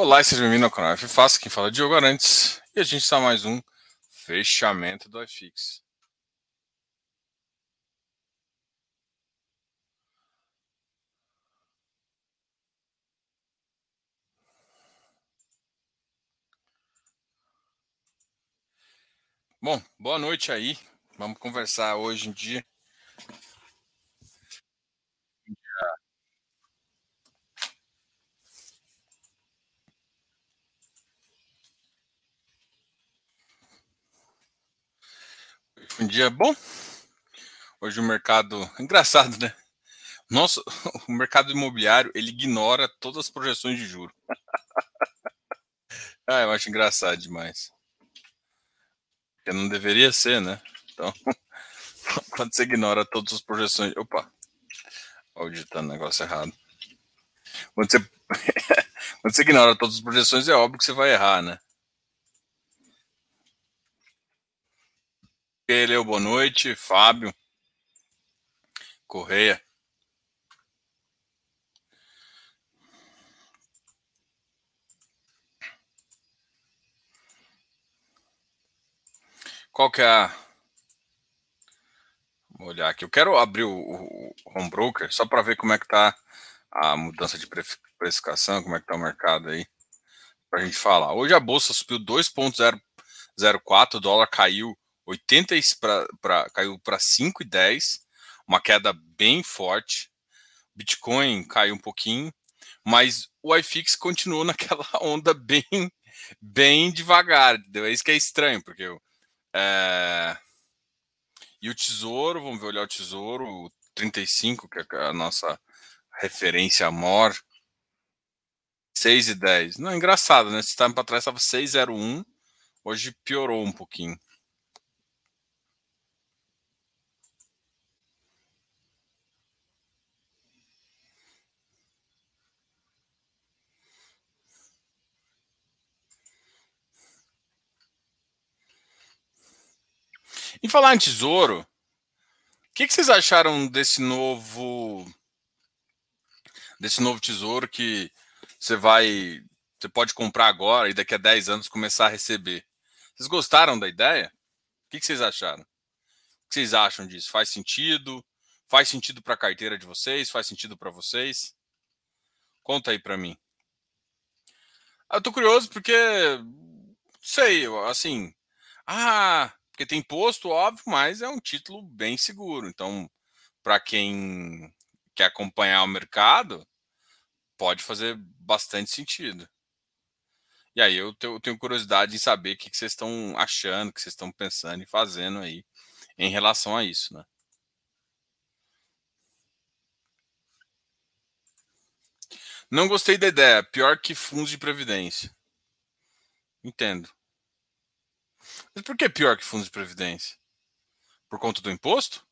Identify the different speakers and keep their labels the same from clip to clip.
Speaker 1: Olá e seja bem-vindo ao canal F Fácil, quem fala é Diogo Arantes e a gente está mais um fechamento do iFix. Bom, boa noite aí. Vamos conversar hoje em dia Um dia bom. Hoje o mercado. Engraçado, né? Nossa, o mercado imobiliário ele ignora todas as projeções de juro. ah, eu acho engraçado demais. Porque não deveria ser, né? Então, quando você ignora todas as projeções. Opa! Olha digitando negócio errado. Quando você... quando você ignora todas as projeções, é óbvio que você vai errar, né? Ele, boa noite. Fábio. Correia. Qual que é a. Vou olhar aqui. Eu quero abrir o, o Home Broker só para ver como é que tá a mudança de precificação, como é que tá o mercado aí, para a gente falar. Hoje a bolsa subiu 2,04, o dólar caiu 80 pra, pra, caiu para 5,10, uma queda bem forte. Bitcoin caiu um pouquinho, mas o iFix continuou naquela onda bem, bem devagar. É isso que é estranho, porque é... e o tesouro, vamos ver olhar o tesouro, o 35, que é a nossa referência maior, 6 e 10. Não, engraçado, né? Se estava para trás, estava 6,01. Hoje piorou um pouquinho. Em falar em tesouro, o que, que, vocês acharam desse novo desse novo tesouro que você vai você pode comprar agora e daqui a 10 anos começar a receber? Vocês gostaram da ideia? O que, que vocês acharam? O que vocês acham disso? Faz sentido? Faz sentido para a carteira de vocês? Faz sentido para vocês? Conta aí para mim. Eu tô curioso porque sei, assim, ah, porque tem imposto, óbvio, mas é um título bem seguro. Então, para quem quer acompanhar o mercado, pode fazer bastante sentido. E aí eu tenho curiosidade em saber o que vocês estão achando, o que vocês estão pensando e fazendo aí em relação a isso, né? Não gostei da ideia. Pior que fundos de previdência. Entendo. Mas por que pior que fundos de previdência? Por conta do imposto?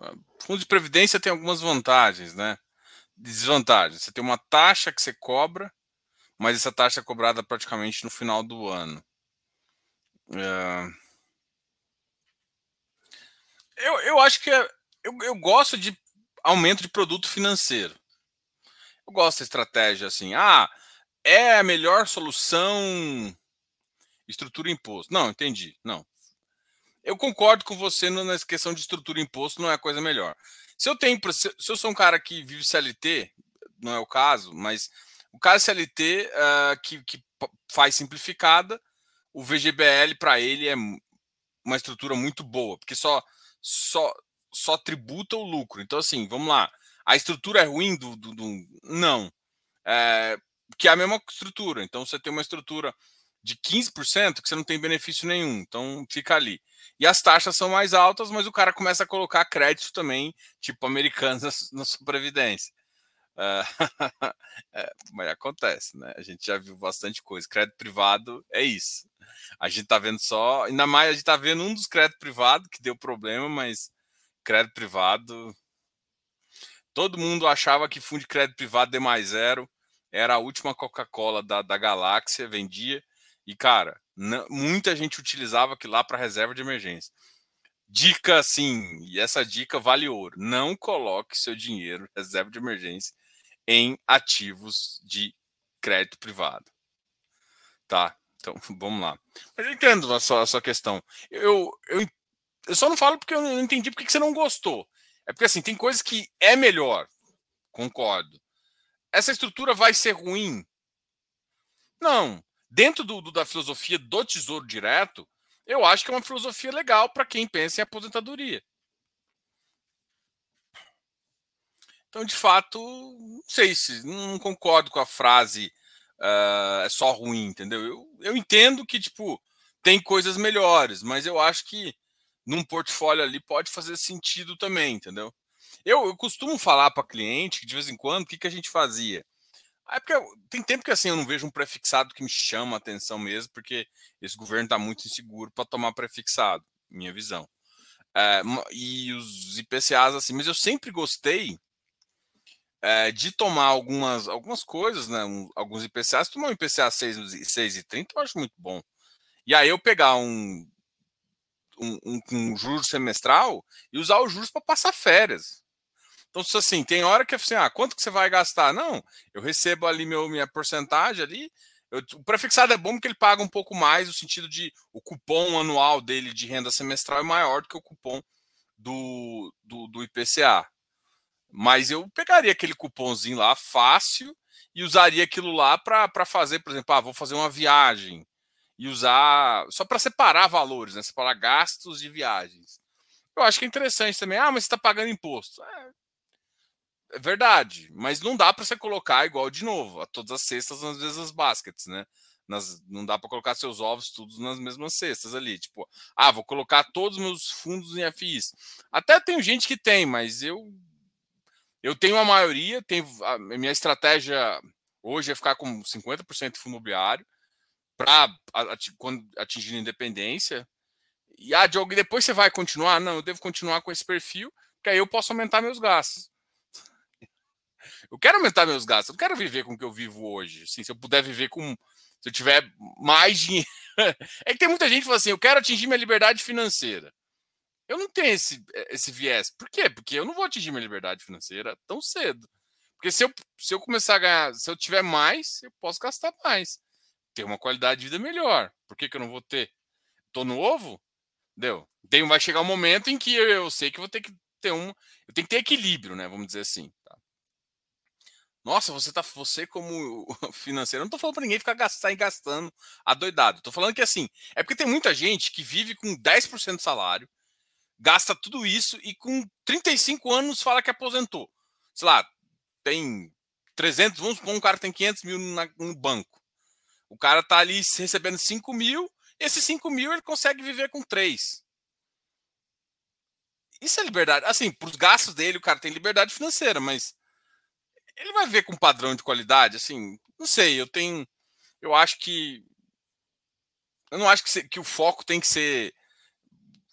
Speaker 1: Ah, fundo de previdência tem algumas vantagens, né? Desvantagens. Você tem uma taxa que você cobra, mas essa taxa é cobrada praticamente no final do ano. É... Eu, eu acho que é, eu, eu gosto de aumento de produto financeiro. Eu gosto da estratégia assim. Ah, é a melhor solução Estrutura imposto. Não, entendi. Não. Eu concordo com você na questão de estrutura imposto, não é a coisa melhor. Se eu tenho, se eu sou um cara que vive CLT, não é o caso, mas o caso CLT uh, ah, que, que faz simplificada, o VGBL para ele é uma estrutura muito boa, porque só só só tributa o lucro. Então assim, vamos lá. A estrutura é ruim do, do, do não, é, que é a mesma estrutura. Então você tem uma estrutura de 15% que você não tem benefício nenhum. Então fica ali. E as taxas são mais altas, mas o cara começa a colocar crédito também, tipo americanos na sua previdência. Uh, é, mas acontece, né? A gente já viu bastante coisa. Crédito privado é isso. A gente tá vendo só, ainda mais a gente tá vendo um dos créditos privados que deu problema, mas crédito privado. Todo mundo achava que fundo de crédito privado D mais zero era a última Coca-Cola da, da galáxia, vendia. E, cara, muita gente utilizava aquilo lá para reserva de emergência. Dica assim, e essa dica vale ouro: não coloque seu dinheiro, reserva de emergência, em ativos de crédito privado. Tá? Então, vamos lá. Mas eu entendo a sua, a sua questão. Eu, eu, eu só não falo porque eu não entendi porque você não gostou. É porque assim, tem coisas que é melhor. Concordo. Essa estrutura vai ser ruim? Não. Dentro do, do da filosofia do tesouro direto, eu acho que é uma filosofia legal para quem pensa em aposentadoria. Então, de fato, não sei se não concordo com a frase uh, é só ruim, entendeu? Eu, eu entendo que, tipo, tem coisas melhores, mas eu acho que num portfólio ali pode fazer sentido também, entendeu? Eu, eu costumo falar para cliente que de vez em quando o que, que a gente fazia. É porque tem tempo que assim eu não vejo um prefixado que me chama a atenção mesmo, porque esse governo está muito inseguro para tomar prefixado, minha visão. É, e os IPCAs assim, mas eu sempre gostei é, de tomar algumas, algumas coisas, né? Um, alguns IPCAs, tomar um IPCA 6, 6,30 eu acho muito bom. E aí eu pegar um, um, um, um juros semestral e usar os juros para passar férias. Então, assim, tem hora que assim, ah, quanto que você vai gastar? Não, eu recebo ali meu, minha porcentagem ali. Eu, o prefixado é bom porque ele paga um pouco mais, no sentido de o cupom anual dele de renda semestral é maior do que o cupom do, do, do IPCA. Mas eu pegaria aquele cupomzinho lá fácil e usaria aquilo lá para fazer, por exemplo, ah, vou fazer uma viagem e usar só para separar valores, né? Separar gastos de viagens. Eu acho que é interessante também. Ah, mas você está pagando imposto. É, é verdade, mas não dá para você colocar igual de novo, a todas as cestas nas mesmas baskets, né? Nas, não dá para colocar seus ovos todos nas mesmas cestas ali. Tipo, ah, vou colocar todos os meus fundos em FIs. Até tem gente que tem, mas eu eu tenho a maioria, tenho, a minha estratégia hoje é ficar com 50% de fundo imobiliário para atingir a independência. E ah, Diogo, depois você vai continuar? Não, eu devo continuar com esse perfil, que aí eu posso aumentar meus gastos. Eu quero aumentar meus gastos, eu não quero viver com o que eu vivo hoje. Assim, se eu puder viver com. Se eu tiver mais dinheiro. É que tem muita gente que fala assim: eu quero atingir minha liberdade financeira. Eu não tenho esse, esse viés. Por quê? Porque eu não vou atingir minha liberdade financeira tão cedo. Porque se eu, se eu começar a ganhar, se eu tiver mais, eu posso gastar mais. Ter uma qualidade de vida melhor. Por que, que eu não vou ter? Tô novo? Deu. Tem, vai chegar um momento em que eu, eu sei que vou ter que ter um. Eu tenho que ter equilíbrio, né? Vamos dizer assim. Tá? Nossa, você tá. Você, como financeiro, não tô falando para ninguém ficar gastar e gastando adoidado. Tô falando que assim, é porque tem muita gente que vive com 10% de salário gasta tudo isso e com 35 anos fala que aposentou. Sei lá, tem 300, vamos supor um cara tem 500 mil no banco. O cara tá ali recebendo 5 mil, esses 5 mil ele consegue viver com 3. Isso é liberdade. Assim, para os gastos dele, o cara tem liberdade financeira, mas ele vai ver com padrão de qualidade, assim, não sei, eu tenho. Eu acho que. Eu não acho que, que o foco tem que ser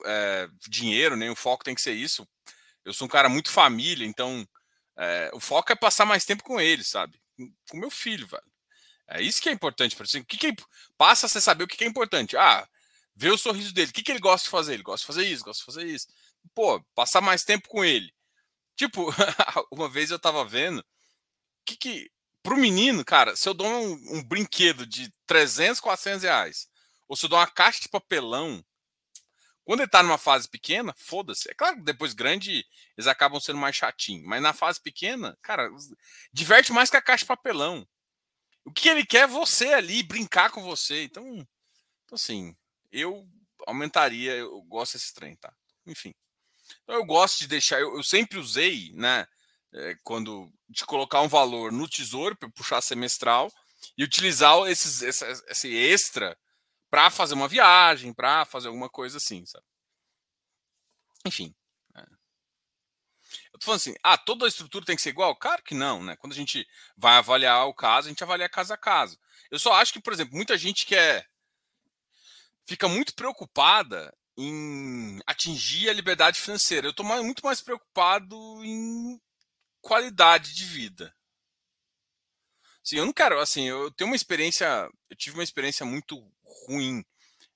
Speaker 1: é, dinheiro, nem o foco tem que ser isso. Eu sou um cara muito família, então é, o foco é passar mais tempo com ele, sabe? Com meu filho, velho. É isso que é importante para você. O que, que é, passa a você saber o que, que é importante. Ah, ver o sorriso dele. O que, que ele gosta de fazer? Ele gosta de fazer isso, gosta de fazer isso. Pô, passar mais tempo com ele. Tipo, uma vez eu tava vendo que que pro menino, cara, se eu dou um, um, brinquedo de 300, 400 reais, ou se eu dou uma caixa de papelão quando ele tá numa fase pequena, foda-se. É claro que depois grande eles acabam sendo mais chatinhos, mas na fase pequena, cara, diverte mais que a caixa de papelão. O que ele quer é você ali, brincar com você. Então, então assim, eu aumentaria, eu gosto desse trem, tá? Enfim. Então eu gosto de deixar, eu, eu sempre usei, né, é, quando de colocar um valor no tesouro para puxar semestral e utilizar esses, esse, extra para fazer uma viagem, para fazer alguma coisa assim, sabe? Enfim. É. Eu tô falando assim, ah, toda a estrutura tem que ser igual? Claro que não, né? Quando a gente vai avaliar o caso, a gente avalia caso a caso. Eu só acho que, por exemplo, muita gente quer fica muito preocupada em atingir a liberdade financeira. Eu estou muito mais preocupado em qualidade de vida. Sim, eu não quero, assim, eu tenho uma experiência, eu tive uma experiência muito ruim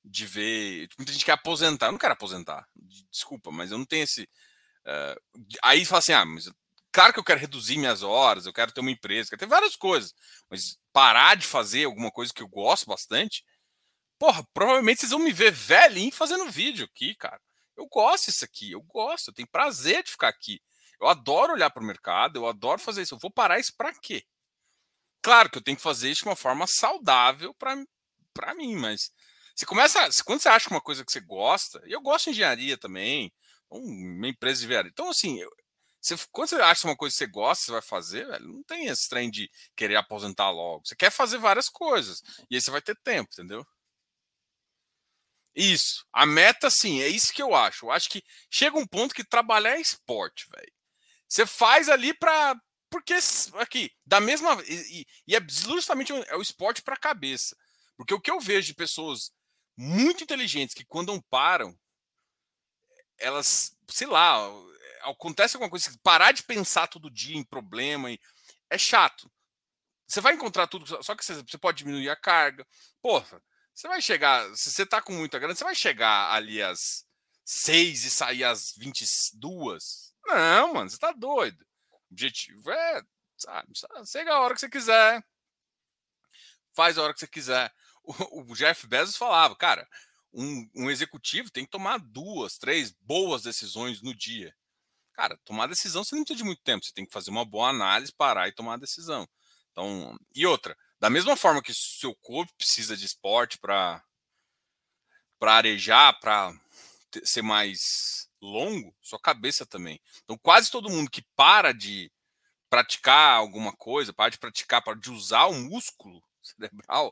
Speaker 1: de ver. Muita gente quer aposentar. Eu não quero aposentar. Desculpa, mas eu não tenho esse. Uh, aí fala assim: ah, mas claro que eu quero reduzir minhas horas, eu quero ter uma empresa, quero ter várias coisas. Mas parar de fazer alguma coisa que eu gosto bastante, porra, provavelmente vocês vão me ver velhinho fazendo vídeo aqui, cara. Eu gosto disso aqui, eu gosto, eu tenho prazer de ficar aqui. Eu adoro olhar para o mercado, eu adoro fazer isso. Eu vou parar isso para quê? Claro que eu tenho que fazer isso de uma forma saudável para mim, mas você começa. Quando você acha uma coisa que você gosta, e eu gosto de engenharia também, uma empresa de engenharia. Então, assim, eu, você, quando você acha uma coisa que você gosta, você vai fazer, velho, não tem esse trem de querer aposentar logo. Você quer fazer várias coisas. E aí você vai ter tempo, entendeu? Isso. A meta, sim, é isso que eu acho. Eu acho que chega um ponto que trabalhar é esporte, velho. Você faz ali para porque aqui, da mesma e, e é justamente é o esporte para a cabeça. Porque o que eu vejo de pessoas muito inteligentes que quando param, elas, sei lá, acontece alguma coisa, parar de pensar todo dia em problema, é chato. Você vai encontrar tudo, só que você pode diminuir a carga. Porra, você vai chegar, se você tá com muita grana, você vai chegar ali às 6 e sair às 22? Não, mano, você tá doido. O objetivo é, sabe, chega a hora que você quiser. Faz a hora que você quiser. O, o Jeff Bezos falava, cara, um, um, executivo tem que tomar duas, três boas decisões no dia. Cara, tomar decisão você não precisa de muito tempo, você tem que fazer uma boa análise, parar e tomar a decisão. Então, e outra, da mesma forma que seu corpo precisa de esporte para para arejar, para ser mais longo, sua cabeça também. Então, quase todo mundo que para de praticar alguma coisa, para de praticar, para de usar o músculo cerebral,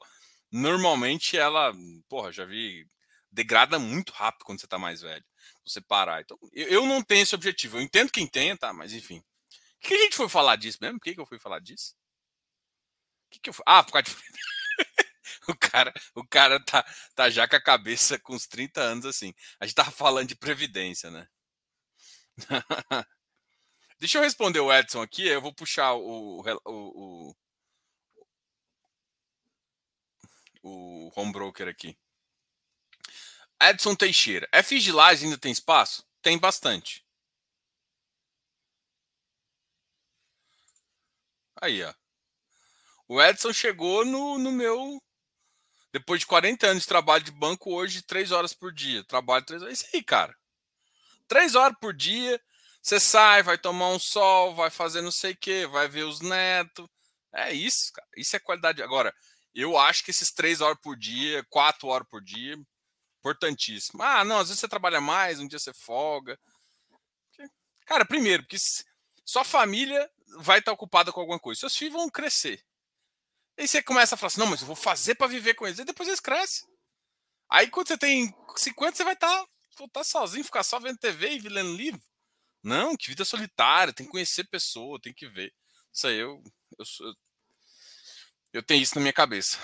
Speaker 1: normalmente ela, porra, já vi, degrada muito rápido quando você está mais velho. Você parar. Então, eu não tenho esse objetivo. Eu entendo quem tem, tá? Mas enfim. O que a gente foi falar disso mesmo? Por que, que eu fui falar disso? que, que eu Ah, por causa de... o cara, o cara tá, tá já com a cabeça com uns 30 anos assim. A gente tava falando de previdência, né? Deixa eu responder o Edson aqui, eu vou puxar o, o, o, o home broker aqui. Edson Teixeira. FI de ainda tem espaço? Tem bastante. Aí, ó. O Edson chegou no, no meu. Depois de 40 anos de trabalho de banco, hoje, três horas por dia. Trabalho três horas. É isso aí, cara. Três horas por dia. Você sai, vai tomar um sol, vai fazer não sei o quê, vai ver os netos. É isso, cara. Isso é qualidade. Agora, eu acho que esses três horas por dia, quatro horas por dia, importantíssimo. Ah, não, às vezes você trabalha mais, um dia você folga. Cara, primeiro, porque sua família vai estar ocupada com alguma coisa. Seus filhos vão crescer. Aí você começa a falar assim, não, mas eu vou fazer para viver com eles. E depois eles crescem. Aí quando você tem 50, você vai estar tá, tá sozinho, ficar só vendo TV e lendo livro. Não, que vida solitária, tem que conhecer pessoa, tem que ver. Isso aí eu, eu, eu, eu tenho isso na minha cabeça.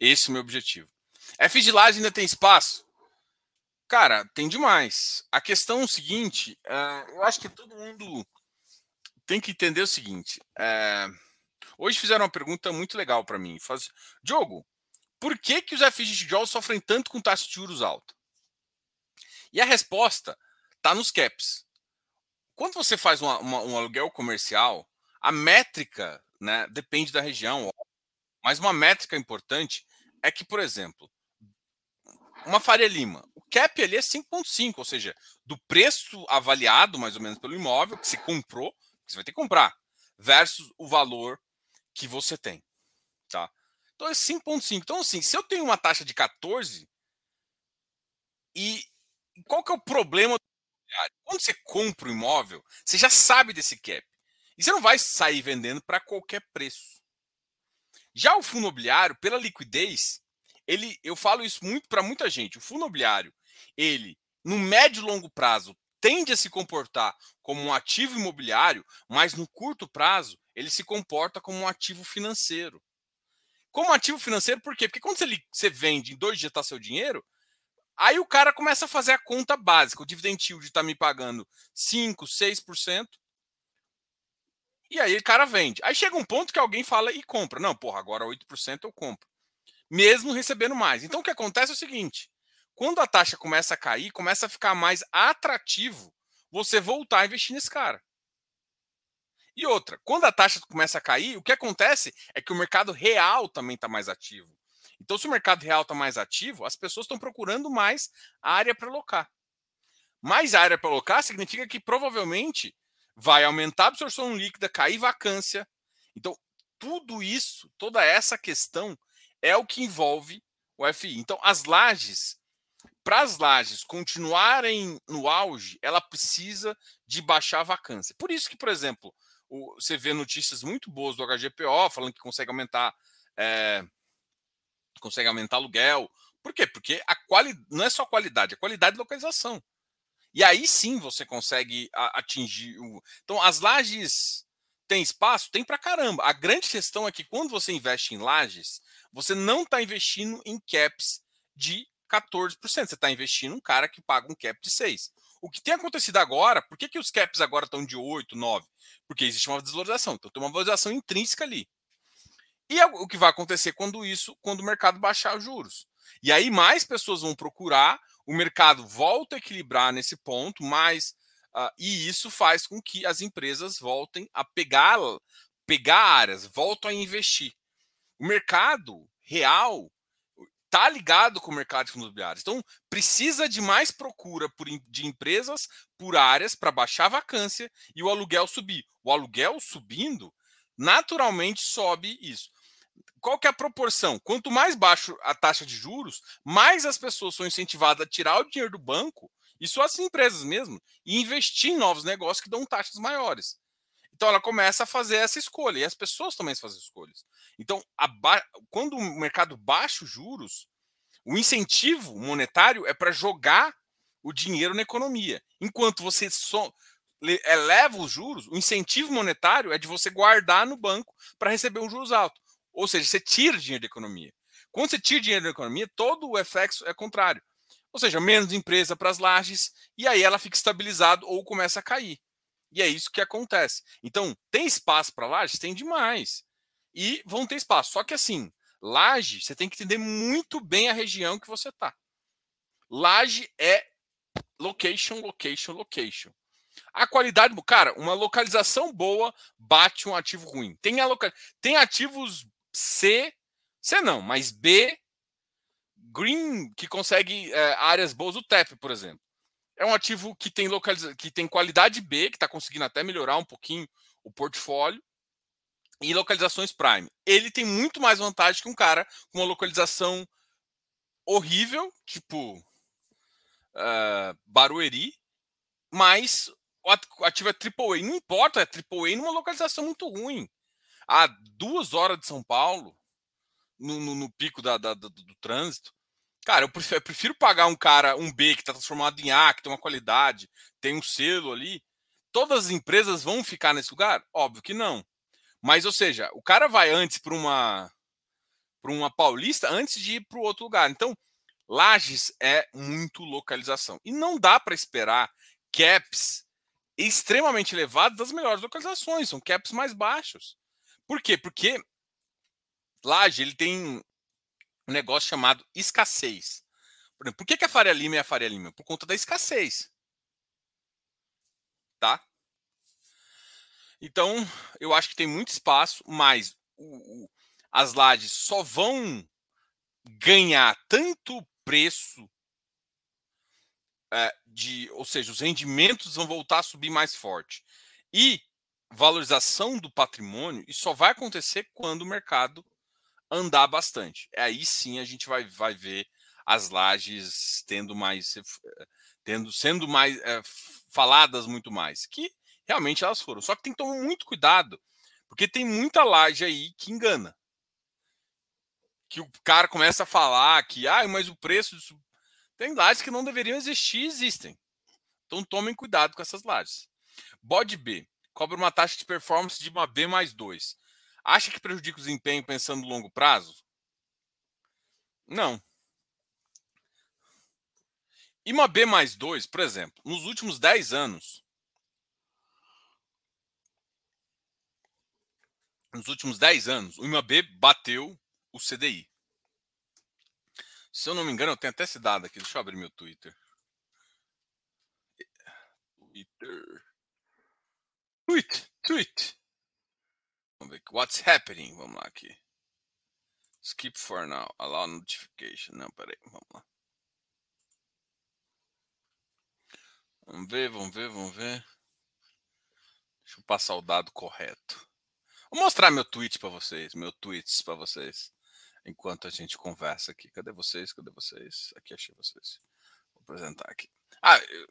Speaker 1: Esse é o meu objetivo. F de laje ainda tem espaço? Cara, tem demais. A questão é o seguinte, uh, eu acho que todo mundo tem que entender o seguinte. Uh, Hoje fizeram uma pergunta muito legal para mim. Faz, Diogo, por que, que os tijolo sofrem tanto com taxa de juros alta? E a resposta está nos caps. Quando você faz uma, uma, um aluguel comercial, a métrica né, depende da região, mas uma métrica importante é que, por exemplo, uma Faria Lima, o cap ali é 5,5, ou seja, do preço avaliado mais ou menos pelo imóvel que se comprou, que você vai ter que comprar, versus o valor que você tem, tá? Então é 5.5. Então assim, se eu tenho uma taxa de 14 e qual que é o problema quando você compra o um imóvel, você já sabe desse cap. E você não vai sair vendendo para qualquer preço. Já o fundo imobiliário, pela liquidez, ele, eu falo isso muito para muita gente. O fundo imobiliário, ele, no médio e longo prazo, tende a se comportar como um ativo imobiliário, mas no curto prazo, ele se comporta como um ativo financeiro. Como ativo financeiro, por quê? Porque quando você, você vende em dois dias está seu dinheiro, aí o cara começa a fazer a conta básica. O dividend yield está me pagando 5, 6%. E aí o cara vende. Aí chega um ponto que alguém fala e compra. Não, porra, agora 8% eu compro. Mesmo recebendo mais. Então o que acontece é o seguinte: quando a taxa começa a cair, começa a ficar mais atrativo você voltar a investir nesse cara. E outra, quando a taxa começa a cair, o que acontece é que o mercado real também está mais ativo. Então, se o mercado real está mais ativo, as pessoas estão procurando mais área para alocar. Mais área para alocar significa que provavelmente vai aumentar a absorção líquida, cair vacância. Então, tudo isso, toda essa questão é o que envolve o FI. Então, as lajes, para as lajes continuarem no auge, ela precisa de baixar a vacância. Por isso que, por exemplo, o, você vê notícias muito boas do HGPO falando que consegue aumentar, é, consegue aumentar aluguel. Por quê? Porque a quali, não é só qualidade, é qualidade de localização. E aí sim você consegue atingir o. Então, as lajes tem espaço? Tem para caramba. A grande questão é que quando você investe em lajes, você não está investindo em caps de 14%. Você está investindo um cara que paga um cap de 6%. O que tem acontecido agora, por que, que os caps agora estão de 8, 9? Porque existe uma desvalorização. Então tem uma valorização intrínseca ali. E o que vai acontecer quando isso, quando o mercado baixar os juros? E aí mais pessoas vão procurar, o mercado volta a equilibrar nesse ponto, mais uh, e isso faz com que as empresas voltem a pegar, pegar áreas, voltam a investir. O mercado real está ligado com o mercado de fundos. Então, precisa de mais procura por, de empresas por áreas para baixar a vacância e o aluguel subir. O aluguel subindo, naturalmente sobe isso. Qual que é a proporção? Quanto mais baixo a taxa de juros, mais as pessoas são incentivadas a tirar o dinheiro do banco, e só as empresas mesmo, e investir em novos negócios que dão taxas maiores. Então ela começa a fazer essa escolha, e as pessoas também fazem escolhas. Então, quando o mercado baixa os juros, o incentivo monetário é para jogar o dinheiro na economia. Enquanto você eleva os juros, o incentivo monetário é de você guardar no banco para receber um juros alto. Ou seja, você tira dinheiro da economia. Quando você tira dinheiro da economia, todo o efeito é contrário. Ou seja, menos empresa para as lajes, e aí ela fica estabilizada ou começa a cair. E é isso que acontece. Então, tem espaço para lajes? Tem demais e vão ter espaço. Só que assim, laje, você tem que entender muito bem a região que você está. Laje é location, location, location. A qualidade, cara, uma localização boa bate um ativo ruim. Tem, a local... tem ativos C, C não, mas B, green, que consegue é, áreas boas, o TEP, por exemplo. É um ativo que tem, localiza... que tem qualidade B, que está conseguindo até melhorar um pouquinho o portfólio, e localizações Prime. Ele tem muito mais vantagem que um cara com uma localização horrível, tipo uh, Barueri, mas o ativo é AAA. Não importa, é AAA numa localização muito ruim. A duas horas de São Paulo, no, no, no pico da, da, do, do, trânsito. Cara, eu prefiro, eu prefiro, pagar um cara, um B que está transformado em A, que tem uma qualidade, tem um selo ali. Todas as empresas vão ficar nesse lugar? Óbvio que não. Mas, ou seja, o cara vai antes para uma para uma paulista antes de ir para o outro lugar. Então, Lages é muito localização. E não dá para esperar caps extremamente elevados das melhores localizações, são caps mais baixos. Por quê? Porque Laje ele tem um negócio chamado escassez. Por, exemplo, por que, que a Faria Lima é a Faria Lima? Por conta da escassez. Tá? Então, eu acho que tem muito espaço, mas o, o, as lajes só vão ganhar tanto preço é, de, ou seja, os rendimentos vão voltar a subir mais forte e valorização do patrimônio, isso só vai acontecer quando o mercado andar bastante. Aí sim a gente vai, vai ver as lajes tendo mais, tendo sendo mais é, faladas muito mais, que realmente elas foram. Só que tem que tomar muito cuidado, porque tem muita laje aí que engana. Que o cara começa a falar que, ah, mas o preço. Disso... Tem lajes que não deveriam existir existem. Então tomem cuidado com essas lajes. Bode B cobra uma taxa de performance de uma B mais 2. Acha que prejudica o desempenho pensando no longo prazo? Não. E uma B mais 2, por exemplo, nos últimos 10 anos, nos últimos 10 anos, o IMAB bateu o CDI. Se eu não me engano, eu tenho até esse dado aqui. Deixa eu abrir meu Twitter. Twitter. Tweet, tweet. Vamos ver. What's happening? Vamos lá aqui. Skip for now. Allow notification. Não, peraí. Vamos lá. Vamos ver, vamos ver, vamos ver. Deixa eu passar o dado correto. Vou mostrar meu tweet para vocês, meu tweets para vocês, enquanto a gente conversa aqui. Cadê vocês? Cadê vocês? Aqui achei vocês. Vou apresentar aqui. Ah, eu...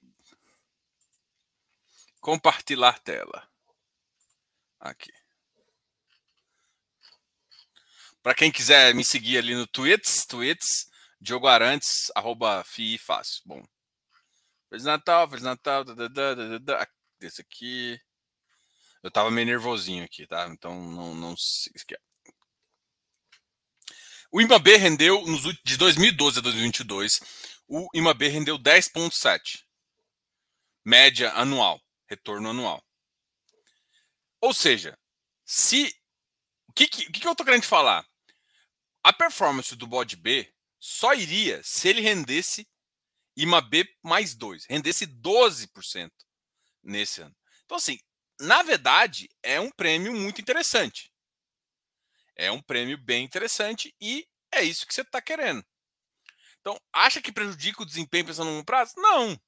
Speaker 1: compartilhar tela. Aqui. Para quem quiser me seguir ali no tweets, tweets, Diogo Arantes, arroba FII fácil. Bom. Feliz Natal, Feliz Natal. Esse aqui. Eu tava meio nervosinho aqui, tá? Então não, não sei. O IMAB rendeu nos, de 2012 a 2022, o IMAB rendeu 10,7. Média anual, retorno anual. Ou seja, se. O que, que, que eu tô querendo falar? A performance do bode B só iria se ele rendesse IMAB mais 2, rendesse 12% nesse ano. Então, assim, na verdade, é um prêmio muito interessante. É um prêmio bem interessante e é isso que você está querendo. Então, acha que prejudica o desempenho pensando no prazo? Não.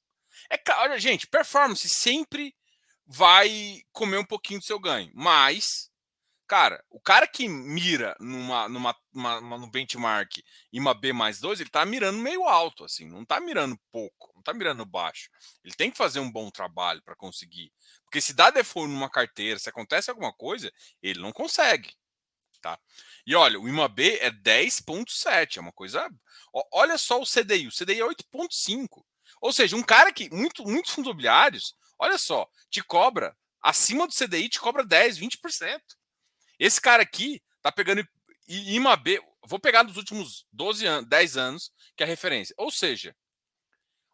Speaker 1: É claro, gente, performance sempre vai comer um pouquinho do seu ganho, mas Cara, o cara que mira numa, numa, uma, no benchmark em uma B mais 2, ele tá mirando meio alto, assim, não tá mirando pouco, não tá mirando baixo. Ele tem que fazer um bom trabalho para conseguir. Porque se dá default numa carteira, se acontece alguma coisa, ele não consegue. Tá? E olha, o IMAB é 10,7, é uma coisa. Olha só o CDI, o CDI é 8,5. Ou seja, um cara que. Muito, muitos fundos imobiliários, olha só, te cobra, acima do CDI, te cobra 10, 20%. Esse cara aqui tá pegando IMAB, vou pegar nos últimos 12 anos, 10 anos, que é a referência. Ou seja,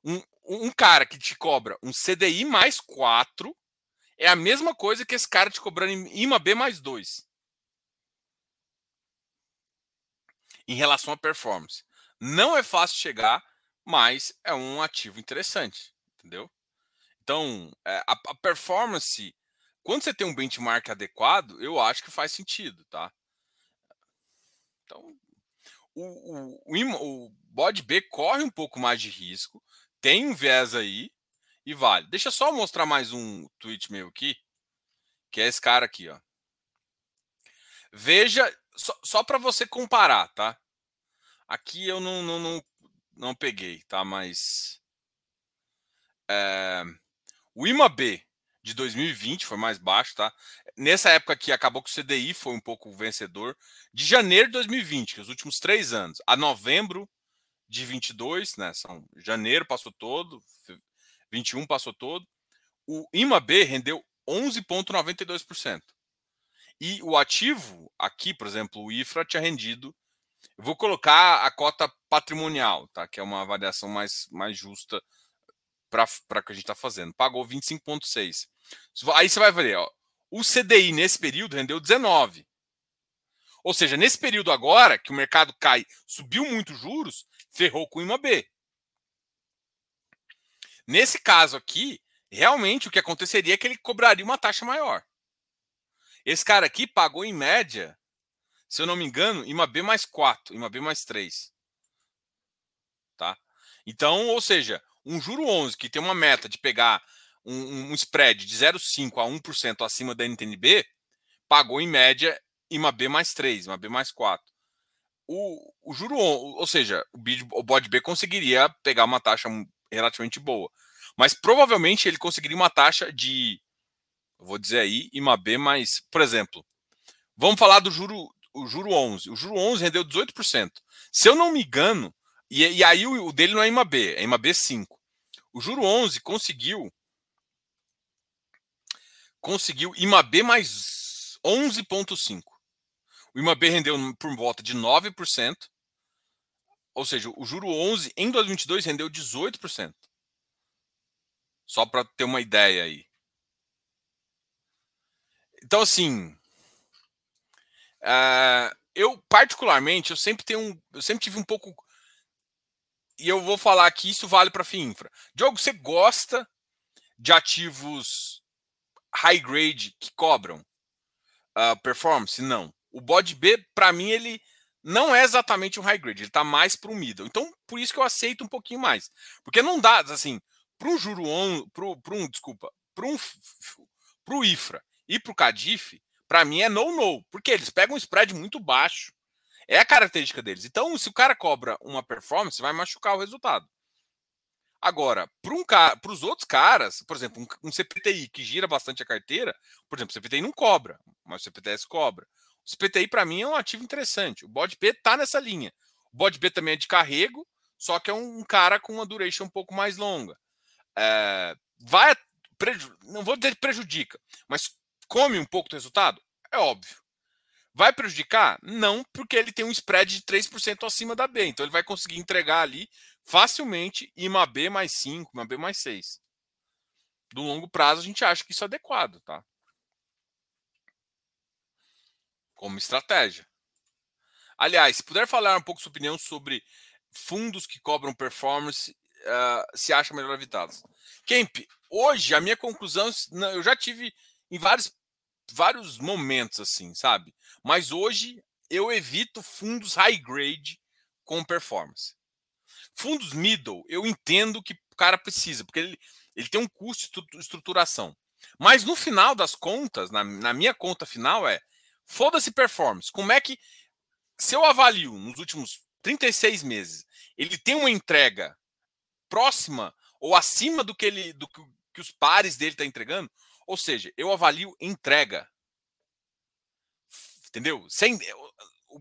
Speaker 1: um, um cara que te cobra um CDI mais 4 é a mesma coisa que esse cara te cobrando IMAB mais 2. Em relação à performance. Não é fácil chegar, mas é um ativo interessante, entendeu? Então, é, a performance quando você tem um benchmark adequado, eu acho que faz sentido, tá? Então, o, o, o bode B corre um pouco mais de risco, tem um viés aí e vale. Deixa eu só mostrar mais um tweet meu aqui, que é esse cara aqui, ó. Veja, só, só para você comparar, tá? Aqui eu não, não, não, não peguei, tá? Mas. É, o IMAB de 2020 foi mais baixo, tá? Nessa época aqui acabou que o CDI foi um pouco vencedor. De janeiro de 2020, que é os últimos três anos, a novembro de 22, né? São janeiro passou todo, 21 passou todo. O IMAB rendeu 11,92%. E o ativo, aqui, por exemplo, o IFRA tinha rendido. Vou colocar a cota patrimonial, tá? Que é uma avaliação mais, mais justa para que a gente está fazendo. Pagou 25,6. Aí você vai ver, ó, o CDI nesse período rendeu 19. Ou seja, nesse período agora, que o mercado cai, subiu muito juros, ferrou com o IMAB. Nesse caso aqui, realmente o que aconteceria é que ele cobraria uma taxa maior. Esse cara aqui pagou em média, se eu não me engano, IMAB mais 4, IMAB mais 3. Tá? Então, ou seja, um juro 11 que tem uma meta de pegar um, um spread de 0,5% a 1% acima da NTNB, pagou em média uma B mais 3, uma B mais 4. O, o juro, ou seja, o, bid, o bode B conseguiria pegar uma taxa relativamente boa. Mas provavelmente ele conseguiria uma taxa de, vou dizer aí, uma B mais, por exemplo, vamos falar do juro, o juro 11. O juro 11 rendeu 18%. Se eu não me engano, e, e aí o, o, dele não é IMAB, é IMAB 5. O juro 11 conseguiu conseguiu IMAB mais 11,5. O IMAB rendeu por volta de 9%, ou seja, o juro 11 em 2022 rendeu 18%. Só para ter uma ideia aí. Então, assim, uh, eu particularmente, eu sempre tenho um, eu sempre tive um pouco e eu vou falar que isso vale para a FIINFRA. Diogo, você gosta de ativos high grade que cobram uh, performance? Não. O bode B, para mim, ele não é exatamente um high grade, ele está mais para um middle. Então, por isso que eu aceito um pouquinho mais. Porque não dá, assim, para um juro on, para um, desculpa, para um pro IFRA e para o Cadif, para mim é no-no, porque eles pegam um spread muito baixo. É a característica deles. Então, se o cara cobra uma performance, vai machucar o resultado. Agora, para um, os outros caras, por exemplo, um, um, CPTI que gira bastante a carteira, por exemplo, o CPTI não cobra, mas o CPTS cobra. O CPTI, para mim, é um ativo interessante. O bode P está nessa linha. O bode B também é de carrego, só que é um cara com uma duration um pouco mais longa. É, vai, não vou dizer que prejudica, mas come um pouco do resultado? É óbvio. Vai prejudicar? Não, porque ele tem um spread de 3% acima da B. Então ele vai conseguir entregar ali facilmente uma B mais 5, uma B mais 6. Do longo prazo, a gente acha que isso é adequado, tá? Como estratégia. Aliás, se puder falar um pouco sua opinião sobre fundos que cobram performance, uh, se acha melhor evitá-los. Kemp, hoje a minha conclusão, eu já tive em vários, vários momentos assim, sabe? Mas hoje eu evito fundos high grade com performance. Fundos middle, eu entendo que o cara precisa, porque ele, ele tem um custo de estruturação. Mas no final das contas, na, na minha conta final, é foda-se performance. Como é que, se eu avalio nos últimos 36 meses, ele tem uma entrega próxima ou acima do que ele do que, os pares dele estão tá entregando, ou seja, eu avalio entrega. Entendeu? Sem,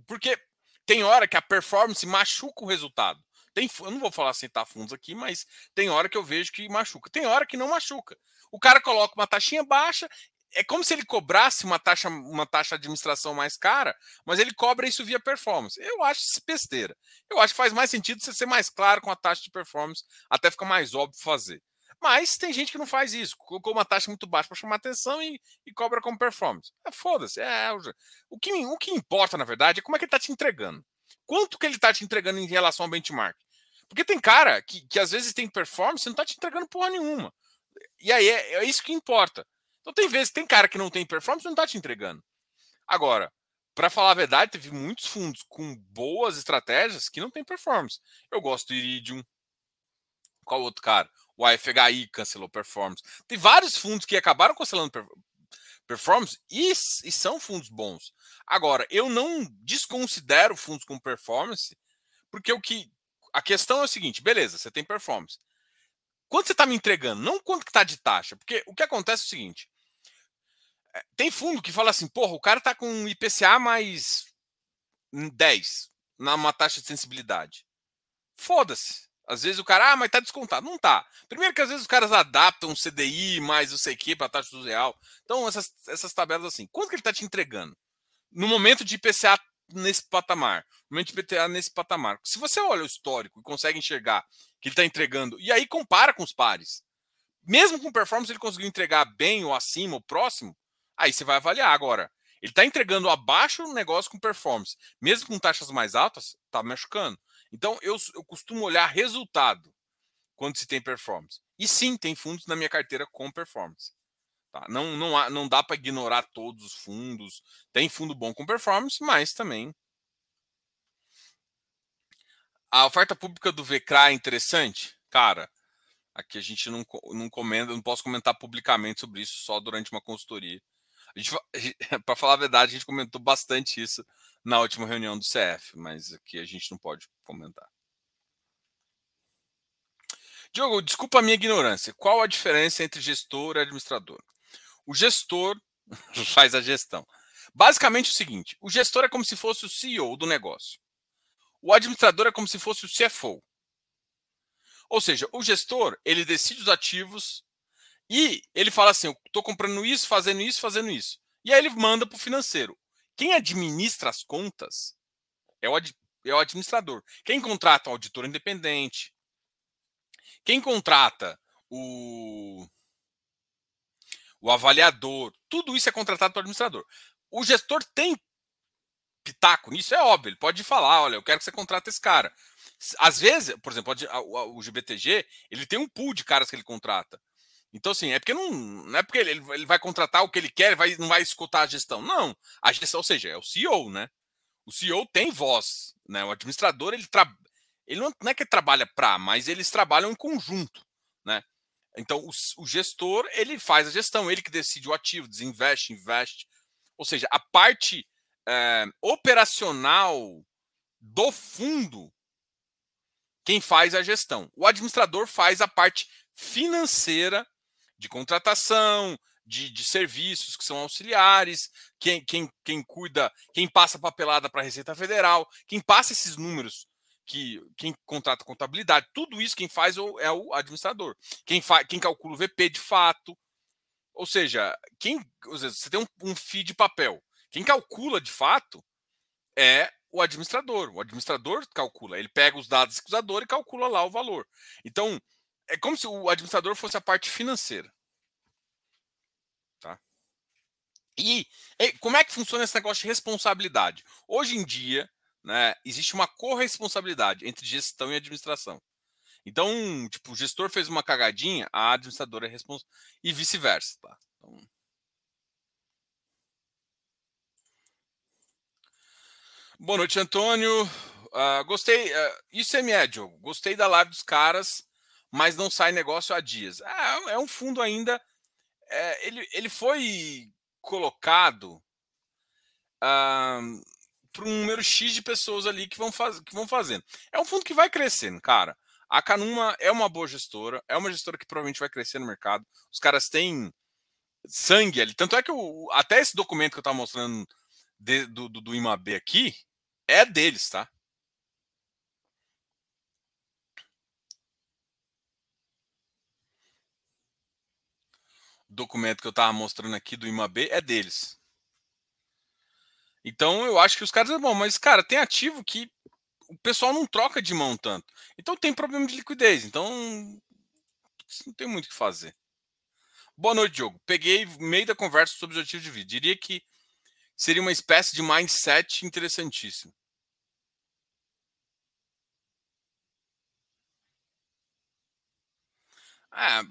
Speaker 1: porque tem hora que a performance machuca o resultado. Tem, eu não vou falar sentar fundos aqui, mas tem hora que eu vejo que machuca. Tem hora que não machuca. O cara coloca uma taxinha baixa, é como se ele cobrasse uma taxa, uma taxa de administração mais cara, mas ele cobra isso via performance. Eu acho isso besteira. Eu acho que faz mais sentido você ser mais claro com a taxa de performance, até fica mais óbvio fazer. Mas tem gente que não faz isso, colocou uma taxa muito baixa para chamar atenção e, e, cobra como performance. É, Foda-se. É, o, que, o que importa, na verdade, é como é que ele está te entregando. Quanto que ele está te entregando em relação ao benchmark? Porque tem cara que, que às vezes tem performance e não tá te entregando porra nenhuma. E aí é, é isso que importa. Então tem vezes, tem cara que não tem performance e não tá te entregando. Agora, para falar a verdade, teve muitos fundos com boas estratégias que não tem performance. Eu gosto do Iridium. Qual outro cara? O AFHI cancelou performance. Tem vários fundos que acabaram cancelando performance e, e são fundos bons. Agora, eu não desconsidero fundos com performance, porque o que a questão é o seguinte, beleza, você tem performance. Quanto você está me entregando? Não quanto que está de taxa. Porque o que acontece é o seguinte. É, tem fundo que fala assim, porra, o cara está com IPCA mais 10 numa taxa de sensibilidade. Foda-se. Às vezes o cara, ah, mas tá descontado. Não tá. Primeiro que às vezes os caras adaptam um CDI mais não sei o que para taxa do real. Então, essas, essas tabelas assim. Quanto que ele está te entregando? No momento de IPCA nesse patamar, o PTA nesse patamar. Se você olha o histórico e consegue enxergar que ele está entregando, e aí compara com os pares, mesmo com performance ele conseguiu entregar bem ou acima ou próximo, aí você vai avaliar agora. Ele está entregando abaixo o negócio com performance, mesmo com taxas mais altas, está machucando. Então eu, eu costumo olhar resultado quando se tem performance. E sim, tem fundos na minha carteira com performance. Tá? Não, não, há, não dá para ignorar todos os fundos. Tem fundo bom com performance, mas também. A oferta pública do VCRA é interessante? Cara, aqui a gente não, não comenta, não posso comentar publicamente sobre isso só durante uma consultoria. Para falar a verdade, a gente comentou bastante isso na última reunião do CF, mas aqui a gente não pode comentar. Diogo, desculpa a minha ignorância. Qual a diferença entre gestor e administrador? O gestor faz a gestão. Basicamente é o seguinte: o gestor é como se fosse o CEO do negócio. O administrador é como se fosse o CFO. Ou seja, o gestor, ele decide os ativos e ele fala assim: eu estou comprando isso, fazendo isso, fazendo isso. E aí ele manda para o financeiro. Quem administra as contas é o, é o administrador. Quem contrata o auditor independente, quem contrata o o avaliador, tudo isso é contratado pelo administrador. O gestor tem pitaco nisso, é óbvio, ele pode falar, olha, eu quero que você contrate esse cara. Às vezes, por exemplo, o GBTG, ele tem um pool de caras que ele contrata. Então, assim, é porque não, não é porque ele, ele vai contratar o que ele quer, vai, não vai escutar a gestão. Não. A gestão, ou seja, é o CEO, né? O CEO tem voz, né? O administrador, ele, tra... ele não, não é que trabalha para, mas eles trabalham em conjunto, né? Então, o, o, gestor, ele faz a gestão, ele que decide o ativo, desinveste, investe. Ou seja, a parte é, operacional do fundo, quem faz a gestão. O administrador faz a parte financeira de contratação, de, de serviços que são auxiliares, quem, quem, quem cuida, quem passa papelada para a Receita Federal, quem passa esses números que quem contrata contabilidade, tudo isso quem faz é o administrador. Quem, fa, quem calcula o VP de fato. Ou seja, quem você tem um, um de papel. Quem calcula de fato é o administrador. O administrador calcula. Ele pega os dados do acusador e calcula lá o valor. Então, é como se o administrador fosse a parte financeira. Tá? E, e como é que funciona esse negócio de responsabilidade? Hoje em dia, né, existe uma corresponsabilidade entre gestão e administração. Então, tipo, o gestor fez uma cagadinha, a administradora é responsável. E vice-versa. Tá? Então... Boa noite, Antônio. Uh, gostei. Uh, isso é Diogo. Gostei da live dos caras, mas não sai negócio há dias. Ah, é um fundo ainda. É, ele, ele foi colocado. Uh, para um número X de pessoas ali que vão, faz, que vão fazendo. É um fundo que vai crescendo, cara. A Canuma é uma boa gestora, é uma gestora que provavelmente vai crescer no mercado. Os caras têm sangue ali. Tanto é que o, até esse documento que eu estava mostrando de, do, do, do IMAB aqui é deles, tá? Documento que eu estava mostrando aqui do IMAB é deles. Então eu acho que os caras é bom, mas cara, tem ativo que o pessoal não troca de mão tanto. Então tem problema de liquidez. Então não tem muito o que fazer. Boa noite, Diogo. Peguei meio da conversa sobre objetivo de vida. Diria que seria uma espécie de mindset interessantíssimo. É,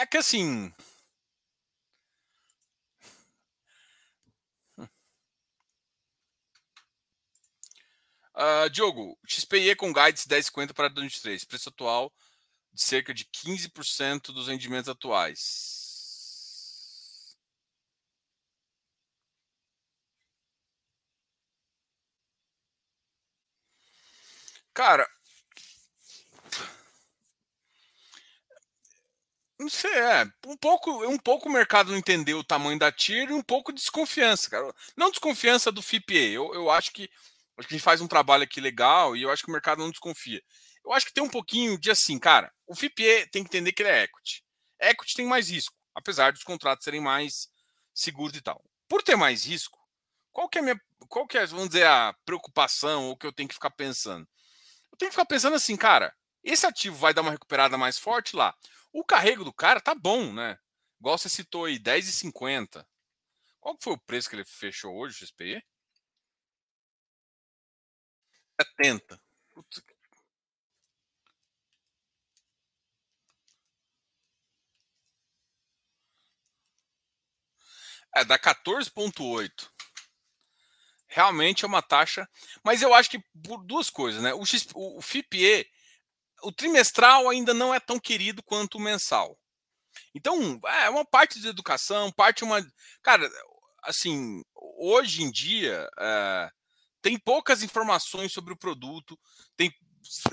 Speaker 1: é que assim, Uh, Diogo, XPE com guides 10,50 para 2023. Preço atual de cerca de 15% dos rendimentos atuais. Cara, não sei, é um pouco, um pouco o mercado não entendeu o tamanho da TIR e um pouco de desconfiança, cara. Não desconfiança do FIPE. Eu, eu acho que Acho que a gente faz um trabalho aqui legal e eu acho que o mercado não desconfia. Eu acho que tem um pouquinho de assim, cara, o FIPE tem que entender que ele é equity. Equity tem mais risco, apesar dos contratos serem mais seguros e tal. Por ter mais risco, qual que é a minha, qual que é, vamos dizer, a preocupação ou que eu tenho que ficar pensando? Eu tenho que ficar pensando assim, cara, esse ativo vai dar uma recuperada mais forte lá. O carrego do cara tá bom, né? Igual você citou aí, 10,50. Qual foi o preço que ele fechou hoje, o XPE? 70. Putz. É, dá 14,8. Realmente é uma taxa. Mas eu acho que por duas coisas, né? O, X, o, o FIPE, o trimestral ainda não é tão querido quanto o mensal. Então, é uma parte de educação, parte uma. Cara, assim, hoje em dia. É, tem poucas informações sobre o produto. Tem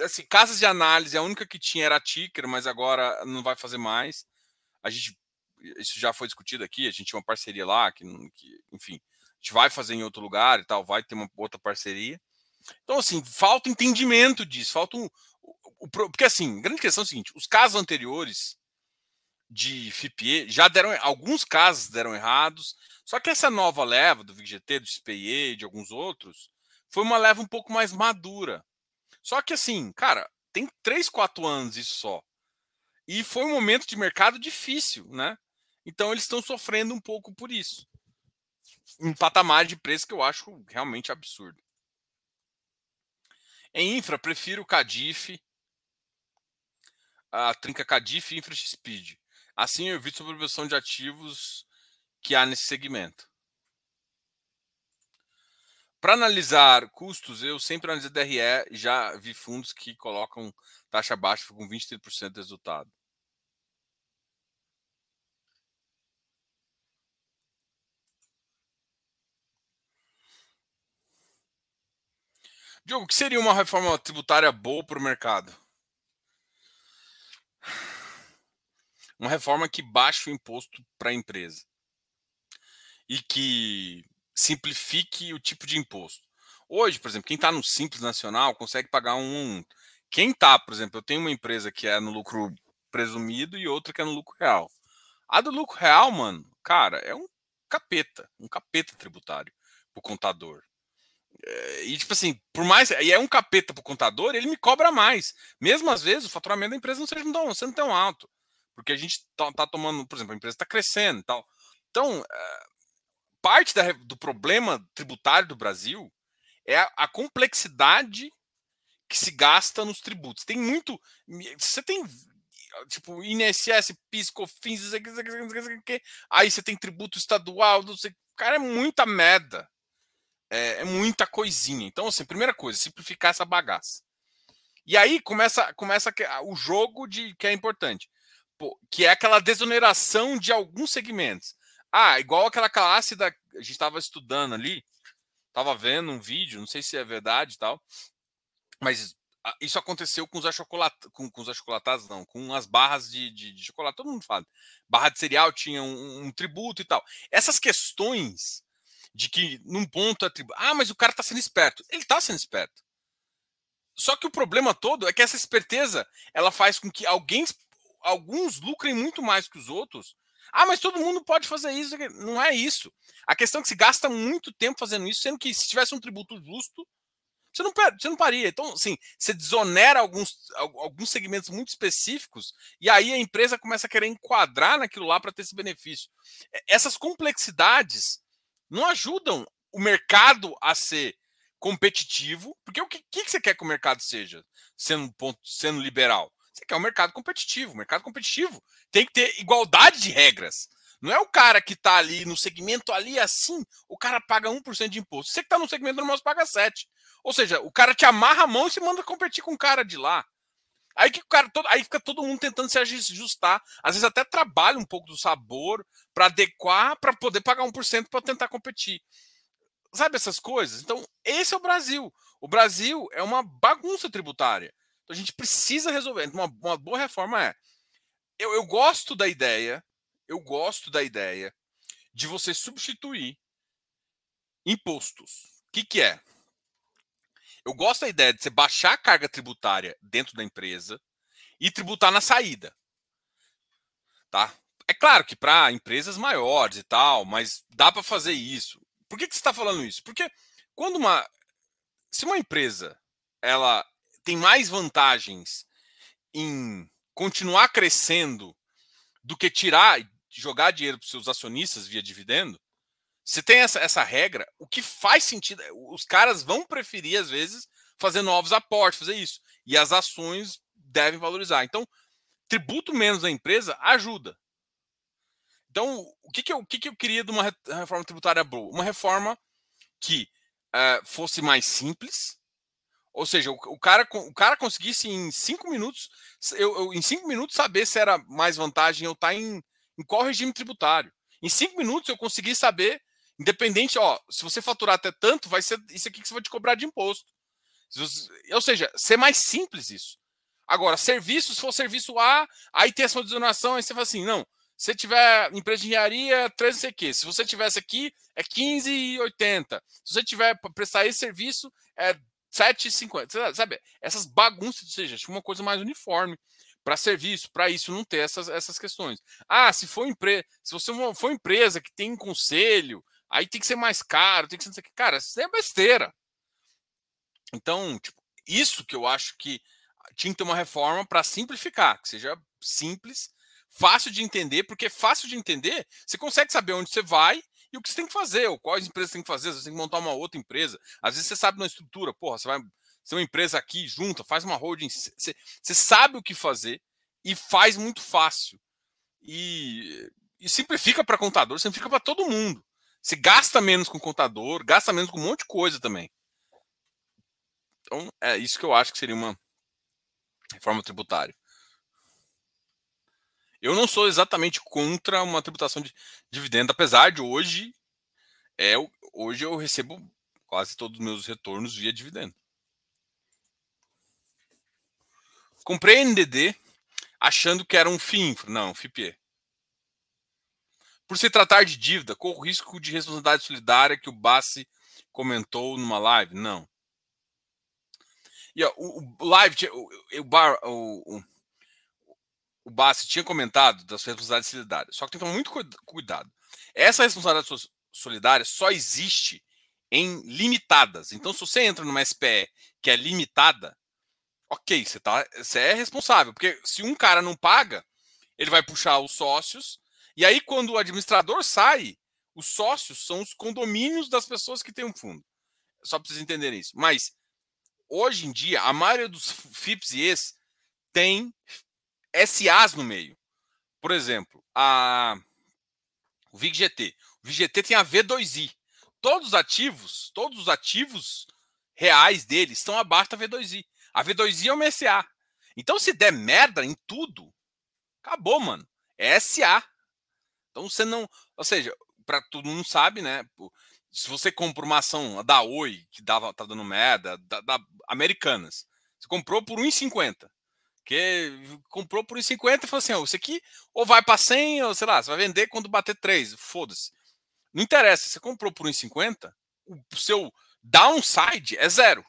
Speaker 1: assim, casas de análise, a única que tinha era a Ticker, mas agora não vai fazer mais. A gente isso já foi discutido aqui, a gente tinha uma parceria lá, que, que enfim, a gente vai fazer em outro lugar e tal, vai ter uma outra parceria. Então, assim, falta entendimento disso, falta um. Porque, assim, grande questão é o seguinte: os casos anteriores de FIPE já deram. Alguns casos deram errados, só que essa nova leva do VGT, do SPE de alguns outros, foi uma leva um pouco mais madura. Só que assim, cara, tem 3, 4 anos isso só. E foi um momento de mercado difícil, né? Então eles estão sofrendo um pouco por isso. Um patamar de preço que eu acho realmente absurdo. Em infra, prefiro o Cadif. A trinca Cadif e InfraSpeed. Assim eu evito sobreposição de ativos que há nesse segmento. Para analisar custos, eu sempre analiso DRE e já vi fundos que colocam taxa baixa com 23% de resultado. Diogo, o que seria uma reforma tributária boa para o mercado? Uma reforma que baixe o imposto para a empresa e que simplifique o tipo de imposto. Hoje, por exemplo, quem está no Simples Nacional consegue pagar um. Quem está, por exemplo, eu tenho uma empresa que é no lucro presumido e outra que é no lucro real. A do lucro real, mano, cara, é um capeta, um capeta tributário pro contador. É, e tipo assim, por mais. E é um capeta pro contador, ele me cobra mais. Mesmo às vezes o faturamento da empresa não seja tão, sendo tão alto. Porque a gente tá, tá tomando, por exemplo, a empresa está crescendo e tal. Então, é, parte da, do problema tributário do Brasil é a, a, complexidade que se gasta nos tributos. Tem muito. Você tem. Tipo, INSS, PIS, COFINS, aí você tem tributo estadual, não sei. Cara, é muita merda é, é, muita coisinha. Então, assim, primeira coisa, simplificar essa bagaça. E aí começa, começa o jogo de que é importante, que é aquela desoneração de alguns segmentos. Ah, igual aquela classe da. A gente estava estudando ali, estava vendo um vídeo, não sei se é verdade e tal, mas isso aconteceu com os, achocolatados, com, com os achocolatados, não, com as barras de, de, de, chocolate, todo mundo fala. Barra de cereal tinha um, um tributo e tal. Essas questões de que num ponto é tribo... ah, mas o cara está sendo esperto. Ele está sendo esperto. Só que o problema todo é que essa esperteza ela faz com que alguém, alguns lucrem muito mais que os outros. Ah, mas todo mundo pode fazer isso. Não é isso. A questão é que se gasta muito tempo fazendo isso, sendo que se tivesse um tributo justo, você não, você não paria. Então, assim, você desonera alguns, alguns segmentos muito específicos e aí a empresa começa a querer enquadrar naquilo lá para ter esse benefício. Essas complexidades não ajudam o mercado a ser competitivo, porque o que, que você quer que o mercado seja, sendo, ponto, sendo liberal? Você quer um mercado competitivo. O mercado competitivo tem que ter igualdade de regras. Não é o cara que está ali no segmento ali assim, o cara paga 1% de imposto. Você que está no segmento normal, paga 7%. Ou seja, o cara te amarra a mão e se manda competir com o cara de lá. Aí que o cara todo, aí fica todo mundo tentando se ajustar, às vezes até trabalha um pouco do sabor para adequar para poder pagar 1% para tentar competir. Sabe essas coisas? Então, esse é o Brasil. O Brasil é uma bagunça tributária. Então a gente precisa resolver. Uma, uma boa reforma é. Eu, eu gosto da ideia, eu gosto da ideia de você substituir impostos. O que, que é? Eu gosto da ideia de você baixar a carga tributária dentro da empresa e tributar na saída. Tá? É claro que para empresas maiores e tal, mas dá para fazer isso. Por que, que você está falando isso? Porque quando uma. Se uma empresa ela tem mais vantagens em continuar crescendo do que tirar jogar dinheiro para os seus acionistas via dividendo, você tem essa, essa regra, o que faz sentido, os caras vão preferir, às vezes, fazer novos aportes, fazer isso. E as ações devem valorizar. Então, tributo menos da empresa ajuda. Então, o que, que, eu, o que, que eu queria de uma reforma tributária boa? Uma reforma que uh, fosse mais simples, ou seja, o, o, cara, o cara conseguisse em cinco minutos, eu, eu, em cinco minutos saber se era mais vantagem eu estar em, em qual regime tributário. Em cinco minutos eu consegui saber Independente, ó, se você faturar até tanto, vai ser isso aqui que você vai te cobrar de imposto. Você, ou seja, ser mais simples isso. Agora, serviço, se for serviço A, aí tem essa desoneração, aí você fala assim, não, se tiver empresa de engenharia, 13 sei que. Se você tivesse aqui, é 15,80. Se você tiver para prestar esse serviço, é 7,50. Sabe? Essas bagunças, ou seja, uma coisa mais uniforme para serviço, para isso não ter essas, essas questões. Ah, se for empresa, se você for empresa que tem conselho, Aí tem que ser mais caro, tem que ser. Cara, isso é besteira. Então, tipo, isso que eu acho que tinha que ter uma reforma para simplificar, que seja simples, fácil de entender, porque fácil de entender, você consegue saber onde você vai e o que você tem que fazer, ou quais empresas você tem que fazer, você tem que montar uma outra empresa. Às vezes você sabe uma estrutura, porra, você vai ser uma empresa aqui junta, faz uma holding, você, você sabe o que fazer e faz muito fácil. E, e simplifica para contador, simplifica para todo mundo. Se gasta menos com contador, gasta menos com um monte de coisa também. Então, é isso que eu acho que seria uma reforma tributária. Eu não sou exatamente contra uma tributação de dividendo, apesar de hoje é hoje eu recebo quase todos os meus retornos via dividendo. Comprei NDD achando que era um FIINFRA, não, FIPE. Por se tratar de dívida, corre o risco de responsabilidade solidária que o Bassi comentou numa live? Não. E ó, o, o, live, o, o, o, o Bassi tinha comentado das responsabilidades solidárias. Só que tem que tomar muito cuidado. Essa responsabilidade solidária só existe em limitadas. Então, se você entra numa SPE que é limitada, ok, você, tá, você é responsável. Porque se um cara não paga, ele vai puxar os sócios. E aí, quando o administrador sai, os sócios são os condomínios das pessoas que têm um fundo. Só para vocês entenderem isso. Mas hoje em dia, a maioria dos FIPS e ES tem SAs no meio. Por exemplo, a, o VIGGT. O VIGGT tem a V2I. Todos os ativos, todos os ativos reais dele estão abaixo da V2I. A V2I é uma SA. Então, se der merda em tudo, acabou, mano. É SA. Então você não. Ou seja, para todo mundo sabe, né? se você compra uma ação da Oi, que dava, tá dando merda, da, da Americanas, você comprou por 1,50. Que comprou por 1,50 e falou assim: oh, isso aqui ou vai para 100, ou sei lá, você vai vender quando bater 3. Foda-se. Não interessa, você comprou por 1,50, o seu downside é zero.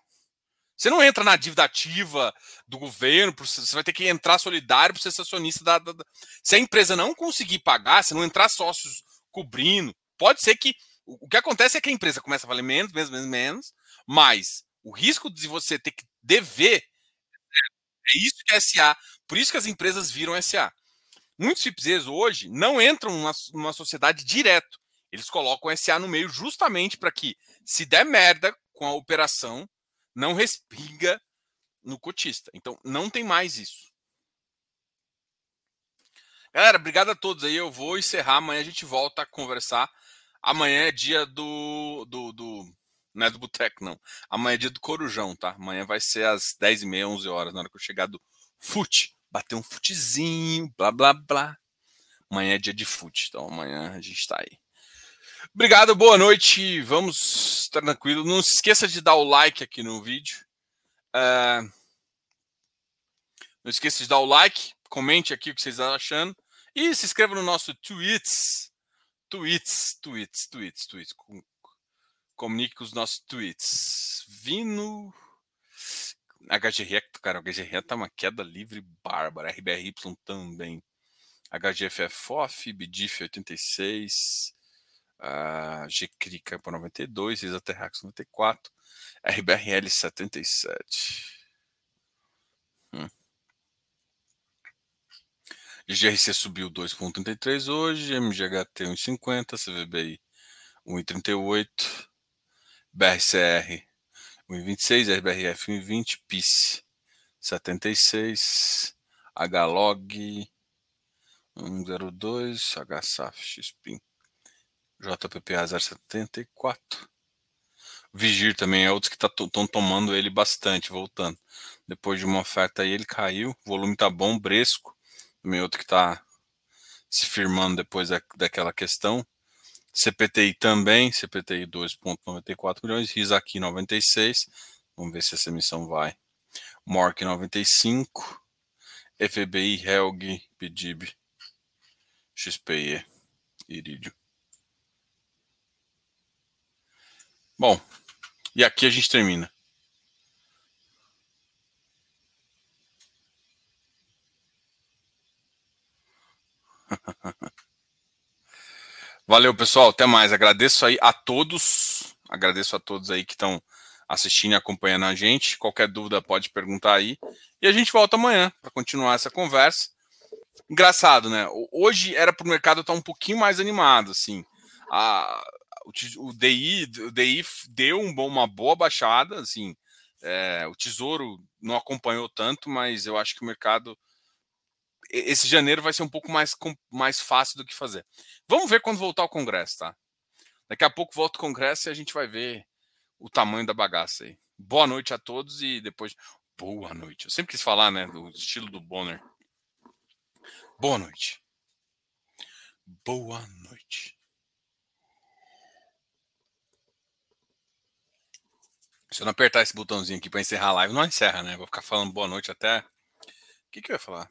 Speaker 1: Você não entra na dívida ativa do governo, você vai ter que entrar solidário para ser acionista da, da, da, Se a empresa não conseguir pagar, se não entrar sócios cobrindo, pode ser que o que acontece é que a empresa começa a valer menos, menos, menos, menos, mas o risco de você ter que dever é isso que é SA. Por isso que as empresas viram SA. Muitos FIPZs hoje não entram numa, numa sociedade direto. Eles colocam SA no meio justamente para que, se der merda com a operação, não respinga no cotista. Então, não tem mais isso. Galera, obrigado a todos aí. Eu vou encerrar. Amanhã a gente volta a conversar Amanhã é dia do. do, do não é do boteco, não. Amanhã é dia do Corujão, tá? Amanhã vai ser às 10h30, 11 horas, na hora que eu chegar do fute. Bater um futezinho, blá, blá, blá. Amanhã é dia de fute, então amanhã a gente tá aí. Obrigado, boa noite. Vamos tranquilo. Não se esqueça de dar o like aqui no vídeo. Uh... Não esqueça de dar o like, comente aqui o que vocês estão achando. E se inscreva no nosso tweets tweets, tweets, tweets, tweets. Comunique com os nossos tweets. Vino. HGR, cara, o HGR tá uma queda livre bárbara. RBRY também. HGFFOF, BDIF 86. Uh, GCRI caiu para 92, Isaterrax 94, RBRL 77. GRC subiu 2,33 hoje, MGHT 1,50, CVBI 1,38, BRCR 1,26, RBRF 1,20, PIS 76, HLOG 102, HSAF XPIN JPPA 074. Vigir também é outro que estão tá, tomando ele bastante, voltando. Depois de uma oferta aí, ele caiu. Volume tá bom, Bresco também outro que está se firmando depois da, daquela questão. CPTI também, CPTI 2,94 milhões, RISAQui 96, vamos ver se essa emissão vai. MORC 95, FBI, Helg, PDIB, XPE, Iridio. Bom, e aqui a gente termina. Valeu, pessoal. Até mais. Agradeço aí a todos. Agradeço a todos aí que estão assistindo e acompanhando a gente. Qualquer dúvida pode perguntar aí. E a gente volta amanhã para continuar essa conversa. Engraçado, né? Hoje era para o mercado estar um pouquinho mais animado, assim. A, o, o, DI, o DI deu um bom, uma boa baixada, assim. É, o Tesouro não acompanhou tanto, mas eu acho que o mercado esse janeiro vai ser um pouco mais, mais fácil do que fazer. Vamos ver quando voltar ao Congresso, tá? Daqui a pouco volta o Congresso e a gente vai ver o tamanho da bagaça aí. Boa noite a todos e depois. Boa noite. Eu sempre quis falar, né? Do estilo do Bonner. Boa noite. Boa noite. Se eu não apertar esse botãozinho aqui para encerrar a live, não encerra, né? Vou ficar falando boa noite até. O que, que eu ia falar?